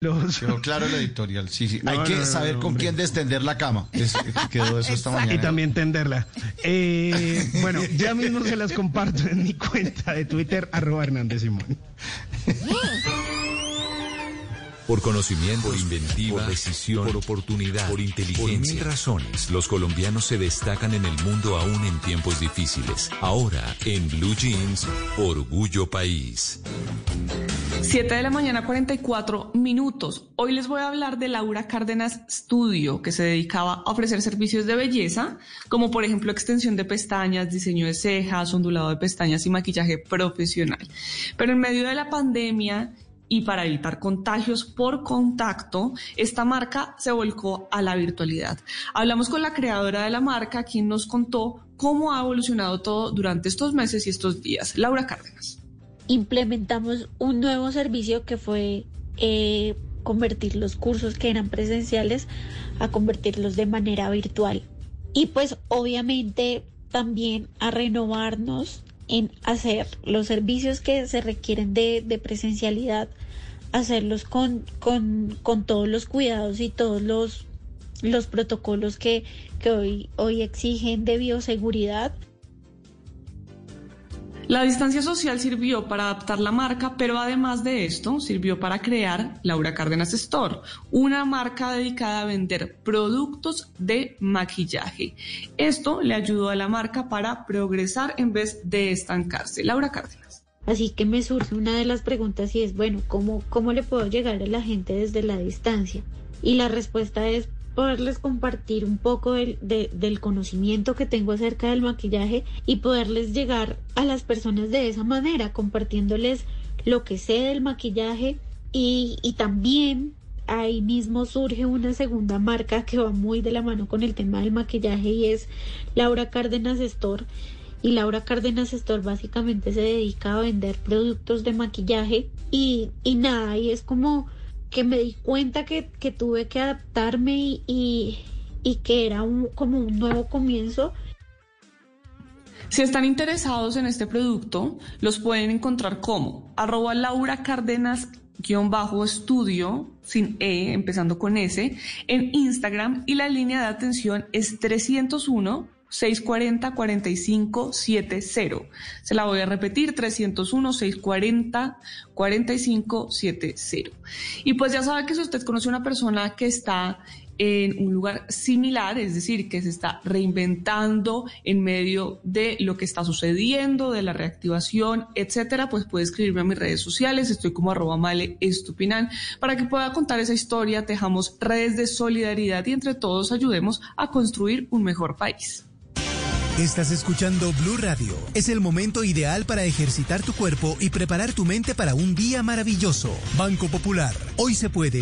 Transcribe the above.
Los... Quedó claro el editorial, sí, sí. No, Hay que no, no, saber no, con hombre. quién destender la cama. Es- quedó eso esta mañana. Y también tenderla. Eh, bueno, ya mismo se las comparto en mi cuenta de Twitter, arroba Hernández Simón. Por conocimiento, por inventiva, por decisión, por oportunidad, por inteligencia. Por mil razones, los colombianos se destacan en el mundo aún en tiempos difíciles. Ahora, en Blue Jeans, Orgullo País. 7 de la mañana, 44 minutos. Hoy les voy a hablar de Laura Cárdenas Studio, que se dedicaba a ofrecer servicios de belleza, como por ejemplo extensión de pestañas, diseño de cejas, ondulado de pestañas y maquillaje profesional. Pero en medio de la pandemia y para evitar contagios por contacto, esta marca se volcó a la virtualidad. Hablamos con la creadora de la marca, quien nos contó cómo ha evolucionado todo durante estos meses y estos días. Laura Cárdenas. Implementamos un nuevo servicio que fue eh, convertir los cursos que eran presenciales a convertirlos de manera virtual. Y pues obviamente también a renovarnos en hacer los servicios que se requieren de, de presencialidad, hacerlos con, con, con todos los cuidados y todos los, los protocolos que, que hoy, hoy exigen de bioseguridad La distancia social sirvió para adaptar la marca, pero además de esto, sirvió para crear Laura Cárdenas Store, una marca dedicada a vender productos de maquillaje. Esto le ayudó a la marca para progresar en vez de estancarse. Laura Cárdenas. Así que me surge una de las preguntas y es, bueno, ¿cómo, cómo le puedo llegar a la gente desde la distancia? Y la respuesta es poderles compartir un poco del, de- del conocimiento que tengo acerca del maquillaje y poderles llegar a las personas de esa manera, compartiéndoles lo que sé del maquillaje y, y también ahí mismo surge una segunda marca que va muy de la mano con el tema del maquillaje y es Laura Cárdenas Store. Y Laura Cárdenas Store básicamente se dedica a vender productos de maquillaje y, y nada, y es como que me di cuenta que, que tuve que adaptarme y, y, que era un, como un nuevo comienzo. Si están interesados en este producto, los pueden encontrar como arroba Laura Cárdenas guion bajo estudio sin E, empezando con S, en Instagram y la línea de atención es 301 640 4570. Se la voy a repetir, 301 640 4570. Y pues ya sabe que si usted conoce a una persona que está en un lugar similar, es decir, que se está reinventando en medio de lo que está sucediendo, de la reactivación, etcétera, pues puede escribirme a mis redes sociales, estoy como arroba male estupinan, para que pueda contar esa historia, tejamos redes de solidaridad y entre todos ayudemos a construir un mejor país. Estás escuchando Blue Radio. Es el momento ideal para ejercitar tu cuerpo y preparar tu mente para un día maravilloso. Banco Popular. Hoy se puede.